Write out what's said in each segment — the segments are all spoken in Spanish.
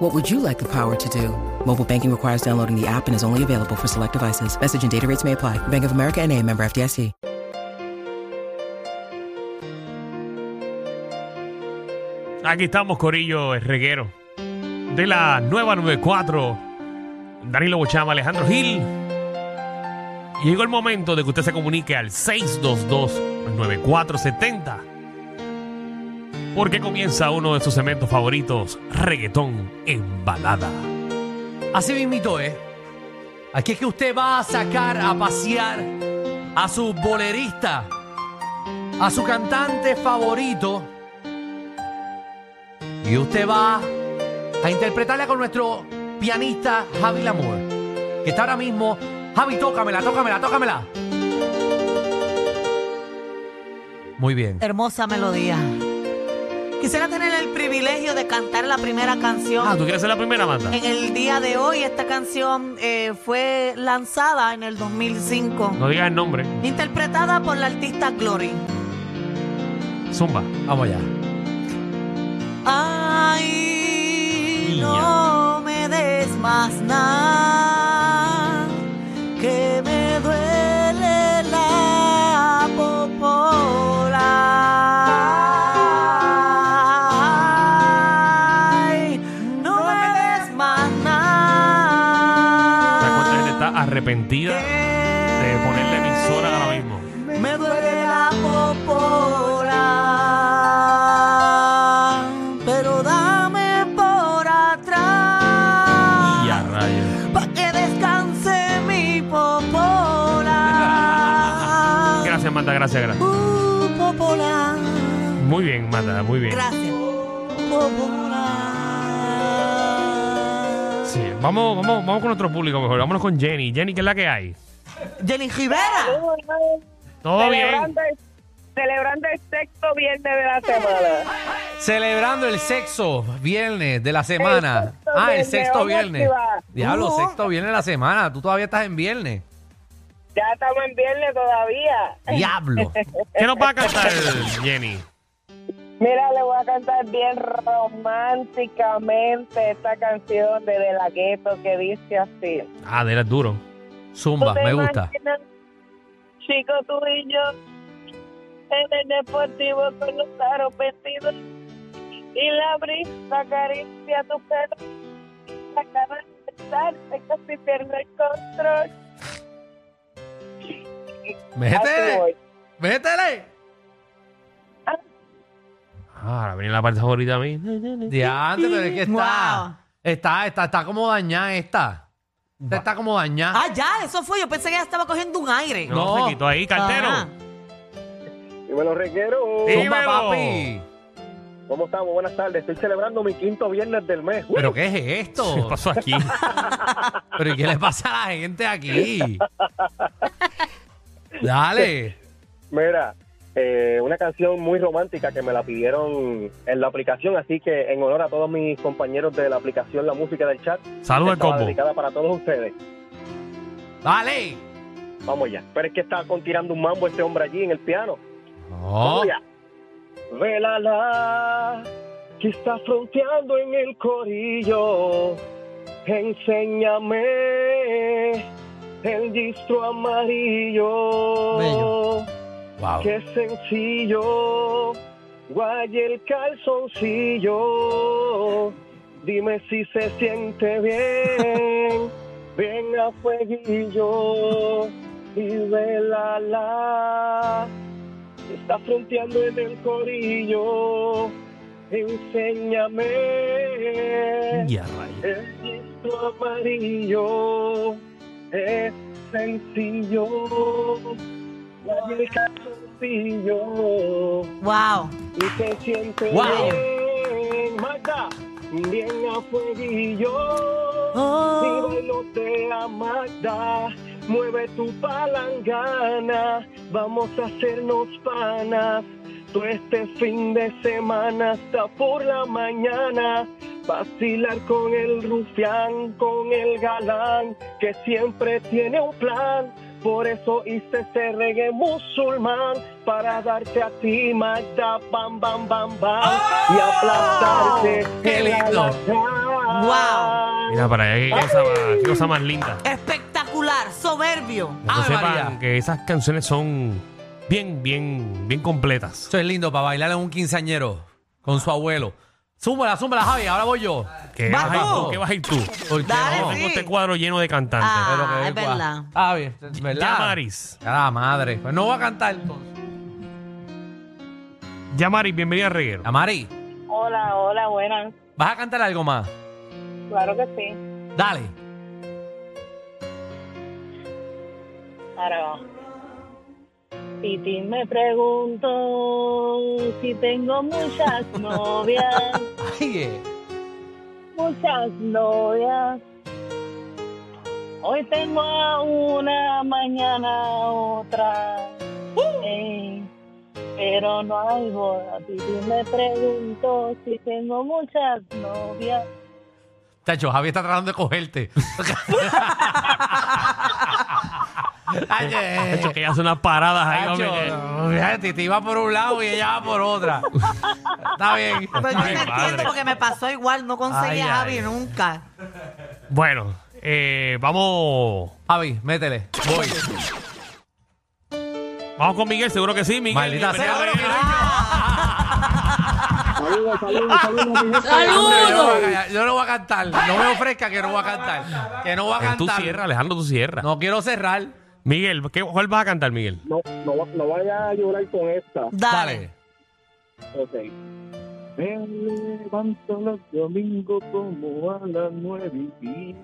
What would you like the power to do? Mobile banking requires downloading the app and is only available for select devices. Message and data rates may apply. Bank of America and a member FDIC. Aquí estamos, Corillo, el reguero. De la nueva 94, Danilo Bochama, Alejandro Gil. Llegó el momento de que usted se comunique al 622-9470. Porque comienza uno de sus segmentos favoritos, reggaetón en balada. Así mismito es. Aquí es que usted va a sacar a pasear a su bolerista, a su cantante favorito. Y usted va a interpretarla con nuestro pianista Javi Lamour, que está ahora mismo. Javi, tócamela, tócamela, tócamela. Muy bien. Hermosa melodía. Quisiera tener el privilegio de cantar la primera canción. Ah, ¿tú quieres ser la primera, Manda? En el día de hoy, esta canción eh, fue lanzada en el 2005, No digas el nombre. interpretada por la artista Glory. Zumba. Vamos allá. Ay, arrepentida de ponerle emisora ahora mismo? Me duele la popola, pero dame por atrás. Y a rayos. Pa' que descanse mi popola. Gracias, Manda, gracias, gracias. Uh, popola. Muy bien, Manda, muy bien. Gracias. Popola. Vamos, vamos, vamos con nuestro público mejor. Vámonos con Jenny. Jenny, ¿qué es la que hay? Jenny Rivera. ¿Todo bien? celebrando, el, celebrando el sexto viernes de la semana. Celebrando el sexo viernes de la semana. sexto Ah, el viernes, sexto vamos viernes. Diablo, Uh. sexto viernes de la semana. Tú todavía estás en viernes. Ya estamos en viernes todavía. Diablo. ¿Qué nos va a cantar, Jenny? Mira, le voy a cantar bien románticamente esta canción de De La Gueto que dice así. Ah, de es duro. Zumba, ¿Tú te me gusta. imaginas, Chico, tú y yo en el deportivo con los aros vestidos y la brisa acaricia tu pelo. La cara de casi pierde el control. Métele. Métele. Ah, ahora viene la parte favorita a mí. Diante, pero es que está. Wow. Está, está, está como dañada esta. Esta está como dañada. Ah, ya, eso fue. Yo pensé que ella estaba cogiendo un aire. No, No. se quitó ahí, cartero. Ah. Y me lo requiero. Sí. Zumba, dímelo. papi. ¿Cómo estamos? Buenas tardes. Estoy celebrando mi quinto viernes del mes. ¿Pero qué es ¿Qué esto? pasó aquí? ¿Pero ¿y qué le pasa a la gente aquí? Dale. Mira, eh, una canción muy romántica que me la pidieron en la aplicación, así que en honor a todos mis compañeros de la aplicación La Música del Chat, Saludos dedicada para todos ustedes. Dale. Vamos ya. Pero es que está tirando un mambo este hombre allí en el piano. No. Vamos ya. Velala, que está fronteando en el corillo. Enséñame el distro amarillo. Bello. Wow. Qué sencillo, guaye el calzoncillo. Dime si se siente bien, bien a fueguillo y velala. Está fronteando en el corillo, enséñame Ya, el disco amarillo es sencillo. Guaye el calzoncillo Wow. y se siente Wow. bien, Magda, bien a fueguillo. Oh. Te Magda, mueve tu palangana, vamos a hacernos panas. Todo este fin de semana hasta por la mañana, vacilar con el rufián, con el galán, que siempre tiene un plan. Por eso hice ese reggae musulmán para darte a ti, Magda, bam, bam, bam, bam, y aplastarte. ¡Qué lindo! Wow. Mira para allá, qué cosa más, qué cosa más linda. Espectacular, soberbio. Que Ave sepan María. que esas canciones son bien, bien, bien completas. Eso es lindo para bailar en un quinceañero con su abuelo. Zúmbala, zúmbala, Javi. Ahora voy yo. ¿Qué Vas vas a ir tú. tú? ¿Qué vas a ir tú? ¿Por qué Dale, no? sí. Tengo este cuadro lleno de cantantes. Ah, Pero que es verdad. Ah, bien, es ¿verdad? Yamaris. A la madre. Pues no voy a cantar entonces. Yamaris, bienvenida a Reguero. Amari, Hola, hola, buenas. ¿vas a cantar algo más? Claro que sí. Dale. Ahora va. Titi me pregunto si tengo muchas novias, Muchas novias. Hoy tengo a una, mañana a otra. Ey, pero no hay boda. Titi me pregunto si tengo muchas novias. Chacho, Javi está tratando de cogerte. Ay, eh. De hecho, que ella hace unas paradas ahí. Que- no, fíjate, te iba por un lado y ella va por otra. Está bien. Pero yo Ay, madre. entiendo porque me pasó igual, no conseguí Ay, a Javi ay. nunca. Bueno, eh, vamos. Javi, métele. Voy. Vamos con Miguel, seguro que sí, Miguel. Maldita bienvenido sea. a Reguero. Saludos, saludos, saludos, mi gente. Hombre, Yo no, voy a callar, yo no voy a cantar. No me ofrezca que no voy a cantar. Que no voy a Eh, Tú cantar. cierras, Alejandro, tú cierras. No quiero cerrar. Miguel, ¿qué, ¿cuál vas a cantar, Miguel? No, no, no vaya a llorar con esta. Dale. Dale. Ok. Me levanto los domingos como a las nueve y pico,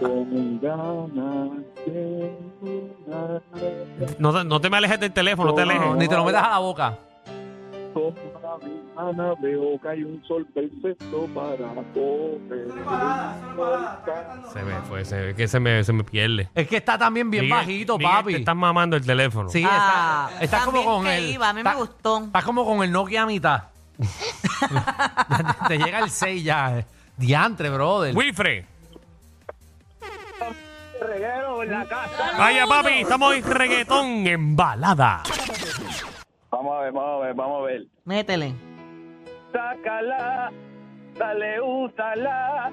con ganas de No, te- no te me alejes del teléfono, no te alejes. Ni te lo metas a la boca. Veo que hay un sol perfecto para. Se me fue, se ve que se me, se me pierde. Es que está también bien Miguel, bajito, Miguel, papi. Te estás mamando el teléfono. Sí, Ah, está, está como también con que el. iba, a mí me está- gustó. Está como con el Nokia a mitad. te llega el 6 ya. eh. Diantre, brother. Wilfred. Reguero en la casa. Vaya, papi, estamos en reggaetón en balada. Vamos a ver, vamos a ver, vamos a ver. Métele. Sácala, dale, úsala,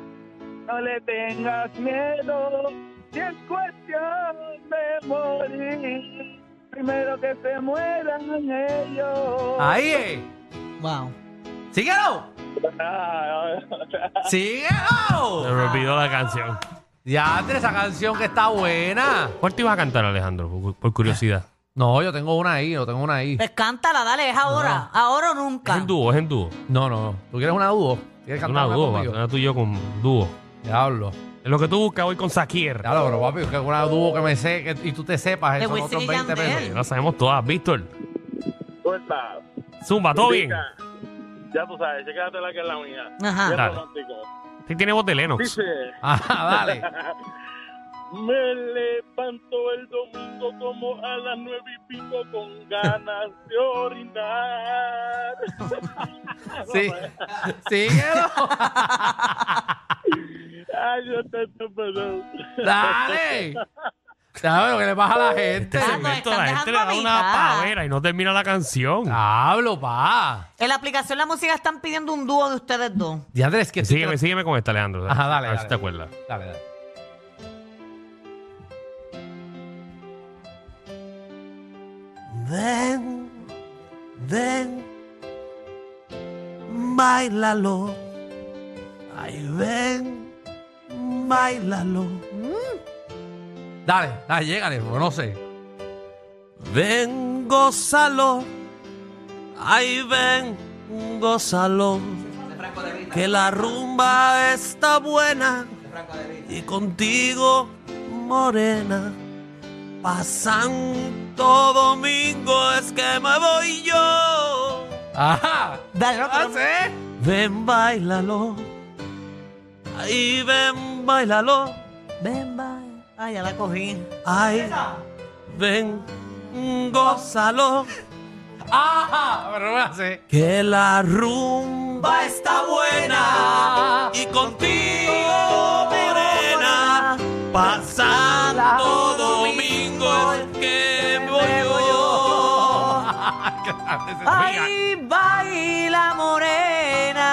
no le tengas miedo, si es cuestión de morir, primero que se mueran ellos. Ahí, eh. Wow. Síguelo. Ah, Se Síguelo. me olvidó la canción. Diantre, esa canción que está buena. ¿Cuál te ibas a cantar, Alejandro? Por curiosidad. No, yo tengo una ahí, yo tengo una ahí. Pues cántala, dale, es ahora. Ahora o Es nunca. en dúo, es en dúo. No, no, no. ¿Tú quieres una dúo? ¿Quieres Es cantar una dúo, conmigo? va, tú y yo con dúo. Diablo. Es lo que tú buscas hoy con Sakier. Diablo, pero papi, que una dúo que me sé que- y tú te sepas, De eso son Wisin otros y 20 Yandel. pesos. La sabemos todas, Víctor. suelta. Zumba, ¿todo bien? Ya tú sabes, chécate la que es la mía. Ajá. Bien Dale. romántico. Sí tiene voz de Lennox. Dice, Ajá, dale. me levanto el domingo como a las nueve y pico con ganas de orinar. Sí. Síguelo. Ay, yo te perdón. Dale. ¿Sabes lo que le pasa a la gente? Ah, están la gente le dejando da una mitad. pavera y no termina la canción. Hablo, pa. En la aplicación La Música están pidiendo un dúo de ustedes dos. Diantre, es que Sígueme, sígueme con esta, Alejandro. Ajá, dale, A ver dale. si te acuerdas. Dale, dale. Ven, ven, bailalo. Ay, ven, bailalo. Dale, dale, llégale, no sé. Ven, gózalo. Ay, ven, gózalo. Que la rumba está buena. Y contigo, morena. Pasan todo domingo, es que me voy yo. Ajá. Dale otro. ¿Ah, sí? Ven, bailalo. Ay, ven, bailalo. Ven, bye. Ay, ya la cogí. Ay, ven, gózalo. ¡Ajá! Pero no me hace. Que la rumba está buena y contigo, morena, pasando Ay, baila morena,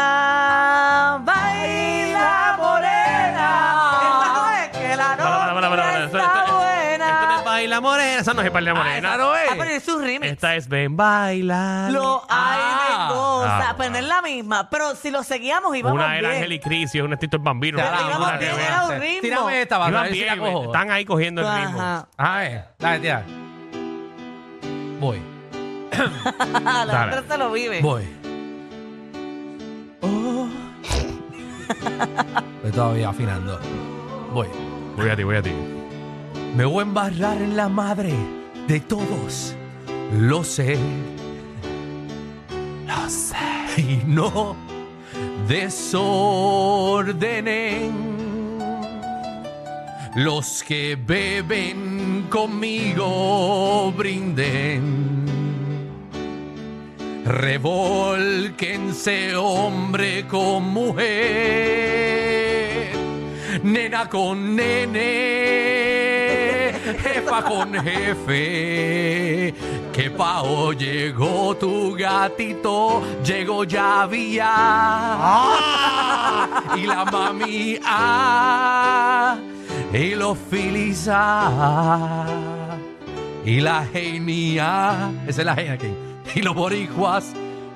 baila morena. Esta no es que la para, para, para, Esto- no es baila morena. Esa no es baila Ah, morena. esa no es. Ah, pero es su remix. Esta es ven baila. Lo hay Ah. de cosa, Ah, pero no es la misma. Pero si lo seguíamos íbamos Una bien. era Ángel y Cris y una es Tito el Bambino. Pero no íbamos bien, era un ritmo. Tírame esta, para Iban ver si la bien, cojo. están ahí cogiendo el ritmo. Ajá. A ver, dale, tira. Voy, la otra se lo vive. voy. Oh. Estoy todavía afinando. Voy. Voy a ti, voy a ti. Me voy a embarrar en la madre de todos. Lo sé. Lo sé. Y no desordenen. Los que beben conmigo brinden. Revolquense hombre con mujer, nena con nene, jefa con jefe. Que pao llegó tu gatito, llegó ya había. Y la mami ah, y los filis ah, y la genia, esa es la genia que y los boricuas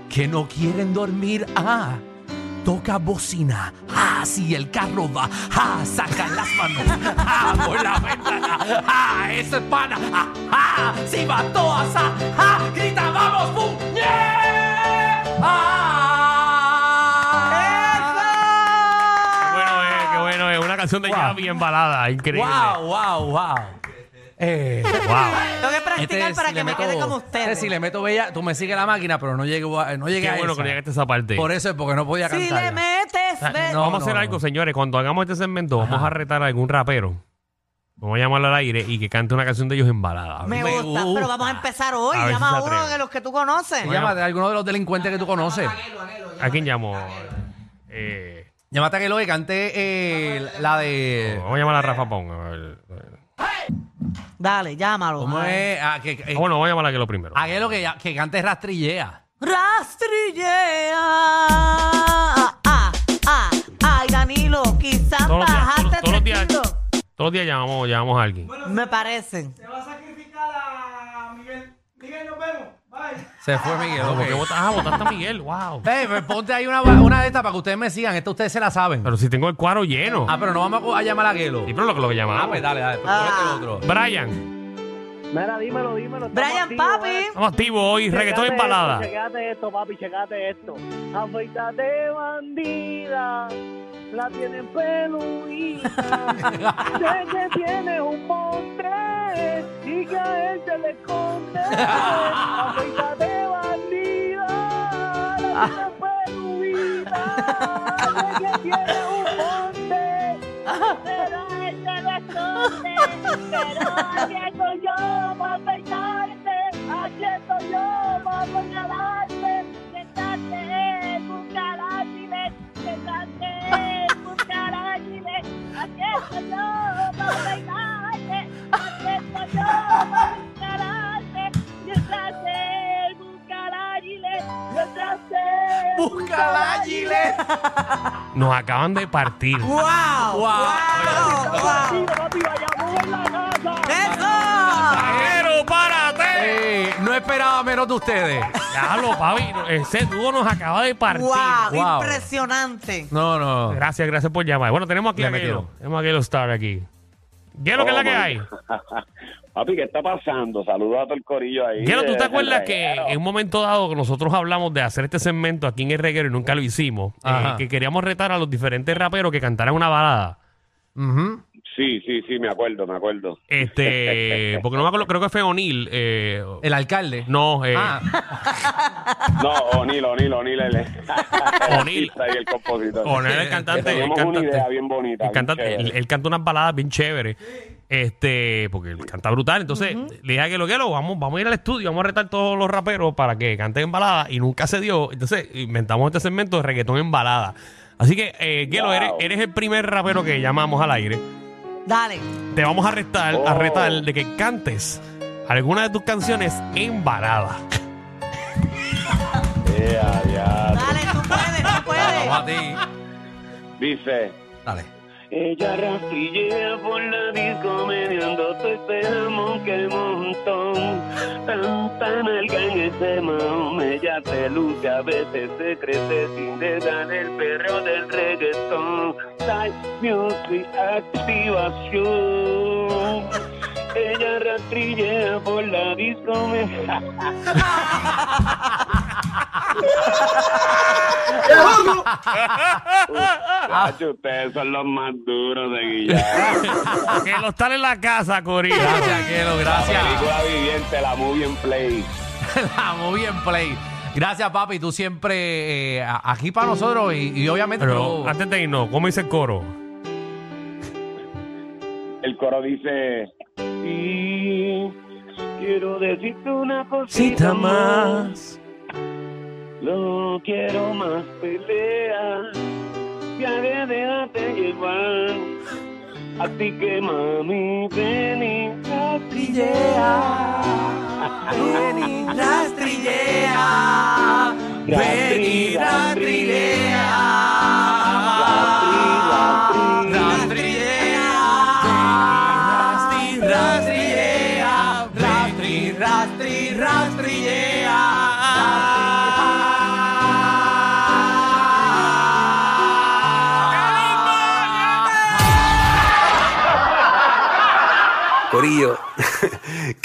que no quieren dormir, ah, toca bocina, ah, si el carro va, ah, sacan las manos, ah, por la ventana, ah, eso es pana, ah, ah, si va todas, ah, ah, grita, vamos, pum, yeah, ah. Qué bueno es, qué bueno es. Una canción de Wow. Javi en balada. Increíble. Wow, wow, wow. Eh, Wow. Tengo que practicar este, para si que le me meto- quede como este, ustedes. si le meto bella, tú me sigues la máquina, pero no llegué a, no llegué Qué a bueno esa. que llegaste a esa parte. Por eso es porque no podía si cantar. le metes, ve- no, vamos a hacer no, algo, señores. Cuando hagamos este segmento, vamos a retar a algún rapero. Vamos a llamarlo al aire y que cante una canción de ellos en balada. me, me gusta, gusta. pero vamos a empezar hoy. A ver si Llama se a uno atreve. de los que tú conoces. Llámate a alguno de los delincuentes que tú conoces. ¿A quién llamo? Eh, Llámate a aquel que cante eh, la de. vamos a llamar a Rafa Pong. A ver. Dale, llámalo. ¿Cómo Ay. es? Ah, que, Ah, bueno, vamos a llamar a que lo primero. aquel que, que cante rastrillea. Rastrillea. Ah, ah, ah. Ay, Danilo, quizás Todos los días, bajaste todos- todos los días. Todos los días llamamos, llamamos a alguien. Me parecen. Se fue Miguel. Como ok. que votas, ah, votaste a Miguel, wow. Eh, pues ponte ahí una, una de estas para que ustedes me sigan. Esta ustedes se la saben. Pero si tengo el cuadro lleno. Ah, pero no vamos a, llamar a Aquelo. Sí, pero lo que lo que Ah, llamamos. pues dale, dale. Pues Ah. ponete el otro. Brian, Mira, dímelo, dímelo. estamos Brian activos, Papi. ¿eh? estamos activos hoy, reggaetón en Checate balada. Esto, checate esto, papi, checate esto. Afeítate, bandida. La tienen peluita. sé que tienes un monte y que a él se le esconde. Afeítate. Sé que tienes un monte. Pero a él se le esconde. Pero aquí estoy yo para. Aquí estoy yo para señalarte. Gilet. Nos acaban de partir. ¡Wow! ¡Wow! Papi, papi, vayamos en la casa. ¡Eso! ¡Pero párate! Eh, no esperaba menos de ustedes. Déjalo, papi. Ese dúo nos acaba de partir. ¡Wow! Wow. Impresionante. No, no. Gracias, gracias por llamar. Bueno, tenemos aquí Le a Gelo. Tenemos a Gelo Star aquí. Gelo, ¿qué es la que hay? Papi, ¿qué está pasando? Saludos a todo el corillo ahí. Gelo, ¿tú te acuerdas del que en un momento dado que nosotros hablamos de hacer este segmento aquí en el reguero y nunca lo hicimos? eh, que queríamos retar a los diferentes raperos que cantaran una balada. Sí, sí, sí, me acuerdo, me acuerdo. Este, porque no me acuerdo, creo que fue O'Neill. Eh, El alcalde. no, eh, Ah, No, O'Neill, O'Neill, O'Neill, el, el O'Neill. el compositor. O'Neill, el cantante. El una cantante, idea bien bonita. el, cantante él canta unas baladas bien chéveres. Este, porque él canta brutal. Entonces, le dije a que lo que lo vamos, vamos a ir al estudio, vamos a retar todos los raperos para que canten en balada. Y nunca se dio. Entonces, inventamos este segmento de reggaetón en balada. Así que, eh, Gelo, Wow. eres, eres el primer rapero que llamamos al aire. Dale. Te vamos a retar, a Oh. retar de que cantes alguna de tus canciones en balada. Ya, ya. Dale, tú puedes, tú Vamos puedes. a ti. Dice. Dale. Ella rastrillea por la disco meneando tu esperamos que montón. Tanta nalga en ese maón, ella te luce, a veces se crece sin dejar el perro del reggaetón. Type Music Activación. Ella rastrillea por la disco me... Chacho, ustedes son los más duros de Guillermo. que lo están en la casa, Corillo. Gracias, Kelo, La gracias. película viviente, la movie en play. La muy bien, Play. Gracias, papi. Tú siempre eh, aquí para nosotros y, y obviamente. Pero tú- antes de irnos, ¿cómo dice el coro? El coro dice: Sí, quiero decirte una cosita más. No quiero más pelea. Ya que déjate llevar. Así que mami, ven y rastrillea. Ven y rastrillea. Ven y. Rastrillea.